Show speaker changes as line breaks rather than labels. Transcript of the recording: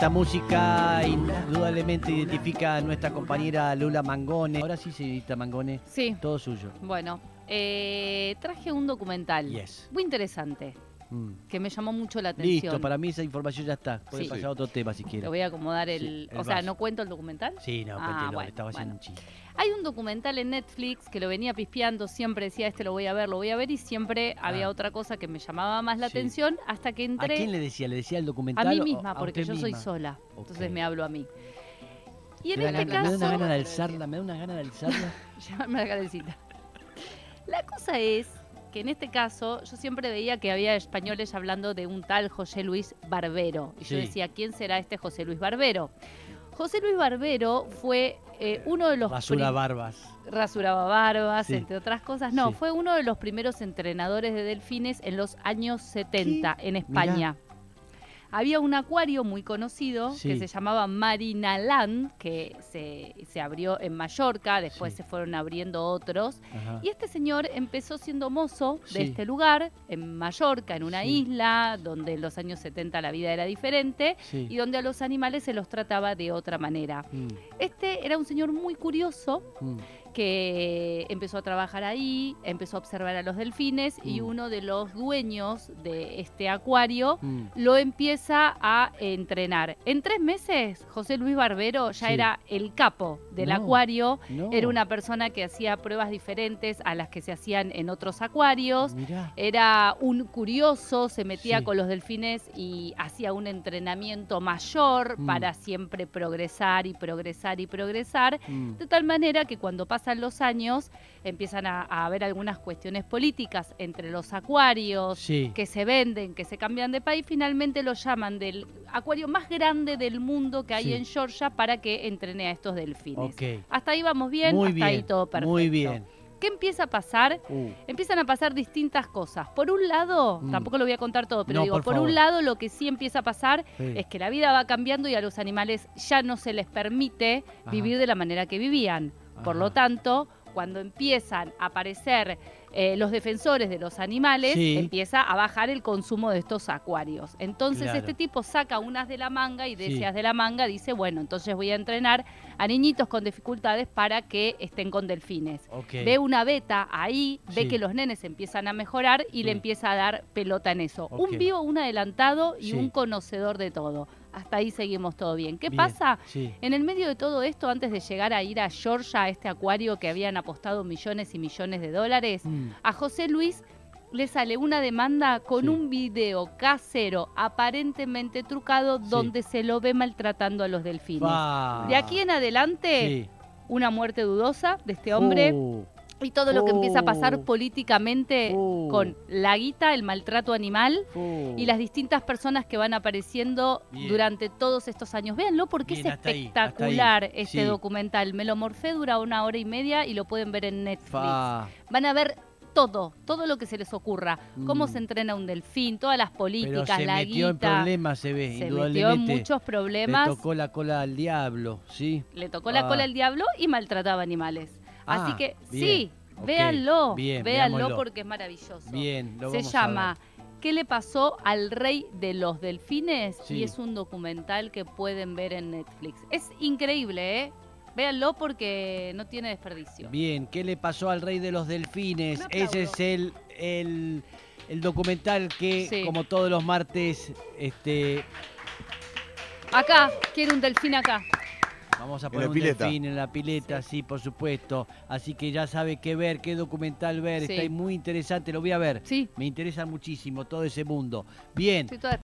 Esta música indudablemente identifica a nuestra compañera Lula Mangone. Ahora sí, señorita Mangone,
Sí,
todo suyo.
bueno, eh, traje un documental
Yes.
muy interesante
Mm.
que me llamó mucho la atención.
Listo, para mí esa información ya está. Puede
Sí.
pasar a otro tema si
Te
quiere.
voy a acomodar el...
Sí, el
o sea,
vaso.
¿no cuento el documental?
Sí, no,
Ah,
cuéntelo,
bueno,
estaba haciendo
bueno.
un chiste.
Hay un documental en Netflix que lo venía pispeando, siempre decía, este lo voy a ver, lo voy a ver, y siempre había
Ah.
otra cosa que me llamaba más la
Sí.
atención hasta que
¿A
entré
quién le decía? ¿Le decía el documental?
a mí misma,
a
porque yo soy sola. Entonces me hablo a mí. Y en
Me da
este
gana- Me da una
caso...
gana de alzarla, me da una gana de alzarla.
Llámame a la cabecita. La cosa es que en este caso yo siempre veía que había españoles hablando de un tal José Luis Barbero. Y yo decía, ¿quién será este José Luis Barbero? José Luis Barbero fue eh, uno de los...
Basura
prim-
barbas.
rasuraba barbas,
Sí.
entre otras cosas. No,
Sí.
fue uno de los primeros entrenadores de delfines en los años 70 en España. Había un acuario muy conocido
Sí.
que se llamaba Marina Land, que se, se abrió en Mallorca, después
Sí.
se fueron abriendo otros.
Ajá.
Y este señor empezó siendo mozo de
Sí.
este lugar, en Mallorca, en una isla donde en los años 70 la vida era diferente y donde a los animales se los trataba de otra manera.
Mm,
Este era un señor muy curioso
mm.
que empezó a trabajar ahí, empezó a observar a los delfines y
Mm.
uno de los dueños de este acuario
Mm.
lo empieza a entrenar. En tres meses, José Luis Barbero ya
Sí.
era el capo del
No,
acuario.
No.
Era una persona que hacía pruebas diferentes a las que se hacían en otros acuarios.
Mirá.
Era un curioso, se metía
Sí.
con los delfines y hacía un entrenamiento mayor
Mm.
para siempre progresar y progresar y progresar.
Mm.
De tal manera que cuando pasan los años empiezan a, a haber algunas cuestiones políticas entre los acuarios
Sí.
que se venden, que se cambian de país, finalmente lo llaman del acuario más grande del mundo que hay
Sí.
en Georgia para que entrene a estos delfines. Hasta ahí vamos bien,
Muy
hasta
bien.
ahí todo perfecto.
Muy bien.
¿Qué empieza a pasar?
Uh,
Empiezan a pasar distintas cosas. Por un lado,
Mm.
tampoco lo voy a contar todo, pero
No,
digo,
por
un lado lo que sí empieza a pasar
sí.
es que la vida va cambiando y a los animales ya no se les permite
Ajá.
vivir de la manera que vivían. Por lo tanto, cuando empiezan a aparecer eh, los defensores de los animales,
Sí.
empieza a bajar el consumo de estos acuarios. Entonces
Claro.
este tipo saca unas de la manga y de
Sí.
esas de la manga dice, bueno, entonces voy a entrenar a niñitos con dificultades para que estén con delfines. Ve una beta ahí, ve
Sí.
que los nenes empiezan a mejorar y le
Sí.
empieza a dar pelota en eso. Un vivo, un adelantado y un conocedor de todo. Hasta ahí seguimos todo bien. ¿Qué
Bien.
pasa?
Sí.
En el medio de todo esto, antes de llegar a ir a Georgia, a este acuario que habían apostado millones y millones de dólares,
Mm.
a José Luis le sale una demanda con
Sí.
un video casero aparentemente trucado
Sí.
donde se lo ve maltratando a los delfines. De aquí en adelante, una muerte dudosa de este hombre
Uh,
y todo lo que empieza a pasar
Oh.
políticamente
Oh.
con la guita, el maltrato animal
uh.
y las distintas personas que van apareciendo
Bien.
durante todos estos años. Véanlo porque
Bien,
es
ahí,
espectacular
hasta ahí.
este
Sí.
documental. Me lo morfé, dura una hora y media y lo pueden ver en Netflix.
Fa.
Van a ver todo, todo lo que se les ocurra. Cómo
Mm.
se entrena un delfín, todas las
Pero
políticas,
se
la
metió en problemas, se ve,
se metió en muchos problemas.
Le tocó la cola al diablo, ¿sí?
Le tocó la
Ah.
cola al diablo y maltrataba animales. Así
Ah,
que
bien,
sí, véanlo,
bien,
véanlo
veámoslo.
porque es maravilloso.
Bien, lo
Se
vamos a
llama ¿Qué le pasó al rey de los delfines?
Sí.
Y es un documental que pueden ver en Netflix. Es increíble, ¿eh? Véanlo porque no tiene desperdicio.
Bien, ¿qué le pasó al rey de los delfines? Ese es el, el, el documental que,
Sí.
como todos los martes, este,
Acá, quiero un delfín acá.
Vamos a poner un
pileta.
delfín en la pileta, sí. por supuesto. Así que ya sabe qué ver, qué documental ver.
Sí.
Está muy interesante, lo voy a ver.
Sí,
Me interesa muchísimo todo ese mundo. Bien,